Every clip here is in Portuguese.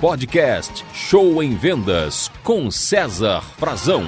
Podcast Show em Vendas com César Frazão.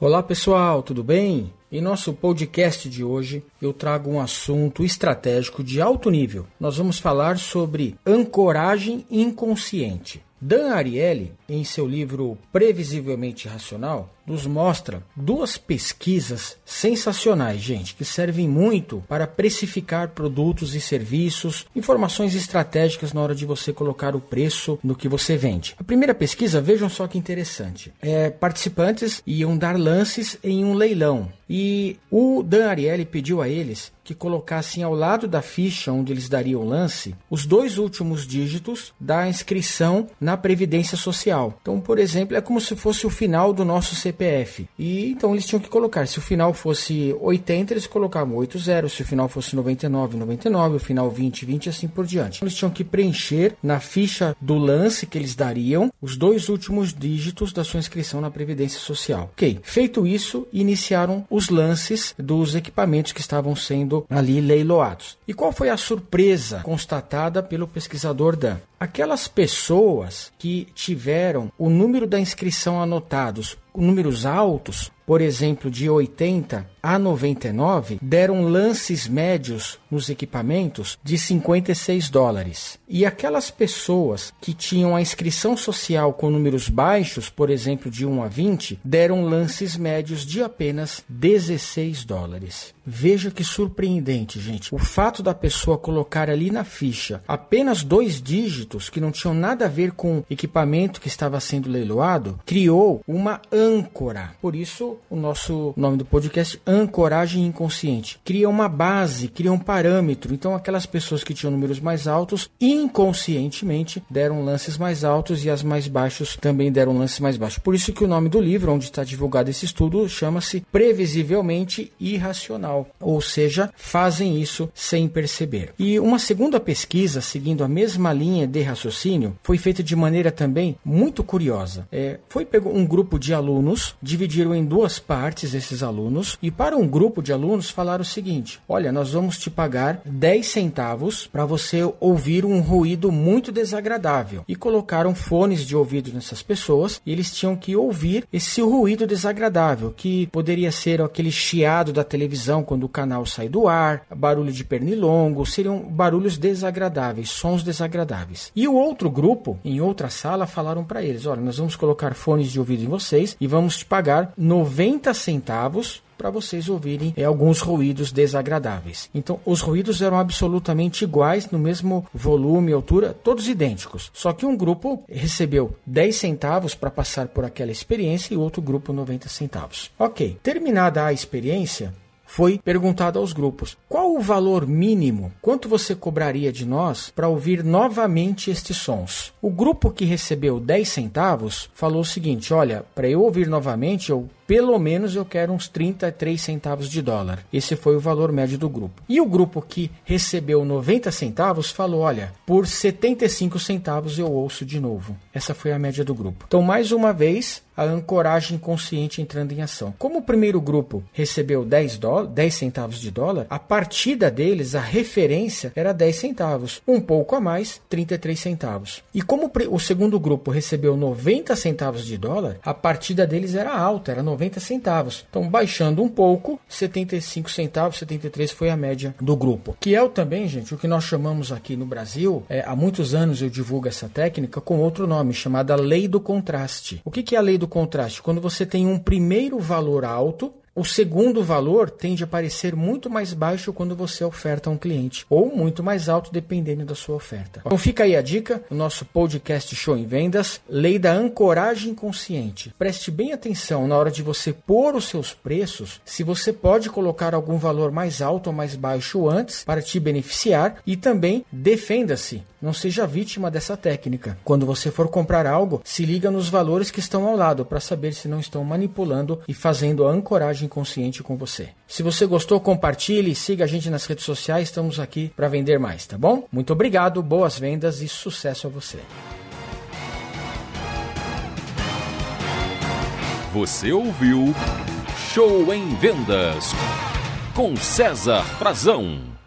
Olá pessoal, tudo bem? Em nosso podcast de hoje, eu trago um assunto estratégico de alto nível. Nós vamos falar sobre ancoragem inconsciente. Dan Ariely, em seu livro Previsivelmente Racional, nos mostra duas pesquisas sensacionais, gente, que servem muito para precificar produtos e serviços, informações estratégicas na hora de você colocar o preço no que você vende. A primeira pesquisa, vejam só que interessante, é, participantes iam dar lances em um leilão e o Dan Ariely pediu a eles que colocassem ao lado da ficha onde eles dariam o lance os dois últimos dígitos da inscrição na Previdência Social. Então, por exemplo, é como se fosse o final do nosso CPF. E então eles tinham que colocar, se o final fosse 80, eles colocavam 80, se o final fosse 99, 99, o final 20, 20 e assim por diante. Eles tinham que preencher na ficha do lance que eles dariam os dois últimos dígitos da sua inscrição na Previdência Social. Ok, feito isso, iniciaram os lances dos equipamentos que estavam sendo ali leiloados. E qual foi a surpresa constatada pelo pesquisador Dan? Aquelas pessoas que tiveram o número da inscrição anotados, números altos, por exemplo, de 80 a 99, deram lances médios nos equipamentos de 56 dólares. E aquelas pessoas que tinham a inscrição social com números baixos, por exemplo, de 1 a 20, deram lances médios de apenas 16 dólares. Veja que surpreendente, gente. O fato da pessoa colocar ali na ficha apenas dois dígitos que não tinham nada a ver com equipamento que estava sendo leiloado, criou uma âncora. Por isso, o nosso nome do podcast, Ancoragem Inconsciente. Cria uma base, cria um parâmetro. Então, aquelas pessoas que tinham números mais altos, inconscientemente, deram lances mais altos e as mais baixos também deram lances mais baixos. Por isso que o nome do livro, onde está divulgado esse estudo, chama-se Previsivelmente Irracional ou seja, fazem isso sem perceber. E uma segunda pesquisa, seguindo a mesma linha de raciocínio, foi feita de maneira também muito curiosa. É, foi pegou um grupo de alunos, dividiram em duas partes esses alunos, e para um grupo de alunos falaram o seguinte: olha, nós vamos te pagar 10 centavos para você ouvir um ruído muito desagradável. E colocaram fones de ouvido nessas pessoas, e eles tinham que ouvir esse ruído desagradável, que poderia ser aquele chiado da televisão quando o canal sai do ar, barulho de pernilongo, seriam barulhos desagradáveis, sons desagradáveis. E o outro grupo, em outra sala, falaram para eles: olha, nós vamos colocar fones de ouvido em vocês e vamos te pagar 90 centavos para vocês ouvirem é, alguns ruídos desagradáveis. Então, os ruídos eram absolutamente iguais, no mesmo volume altura, todos idênticos. Só que um grupo recebeu 10 centavos para passar por aquela experiência e outro grupo 90 centavos. Ok, terminada a experiência, foi perguntado aos grupos: qual o valor mínimo? Quanto você cobraria de nós para ouvir novamente estes sons? O grupo que recebeu 10 centavos falou o seguinte: olha, para eu ouvir novamente, eu pelo menos eu quero uns 33 centavos de dólar. Esse foi o valor médio do grupo. E o grupo que recebeu 90 centavos falou: olha, por 75 centavos eu ouço de novo. Essa foi a média do grupo. Então, mais uma vez, a ancoragem consciente entrando em ação. Como o primeiro grupo recebeu 10, 10 centavos de dólar, a partida deles, a referência era 10 centavos. Um pouco a mais, 33 centavos. E como o segundo grupo recebeu 90 centavos de dólar, a partida deles era alta, era 90 90 centavos. Então, baixando um pouco, 75 centavos, 73 foi a média do grupo. Que é o também, gente, o que nós chamamos aqui no Brasil, é, há muitos anos eu divulgo essa técnica com outro nome, chamada lei do contraste. O que, que é a lei do contraste? Quando você tem um primeiro valor alto o segundo valor tende a parecer muito mais baixo quando você oferta a um cliente, ou muito mais alto dependendo da sua oferta. Então fica aí a dica, o nosso podcast Show em Vendas, lei da ancoragem consciente. Preste bem atenção na hora de você pôr os seus preços, se você pode colocar algum valor mais alto ou mais baixo antes para te beneficiar e também defenda-se. Não seja vítima dessa técnica. Quando você for comprar algo, se liga nos valores que estão ao lado para saber se não estão manipulando e fazendo a ancoragem inconsciente com você. Se você gostou, compartilhe, siga a gente nas redes sociais, estamos aqui para vender mais, tá bom? Muito obrigado, boas vendas e sucesso a você. Você ouviu Show em Vendas com César Frazão.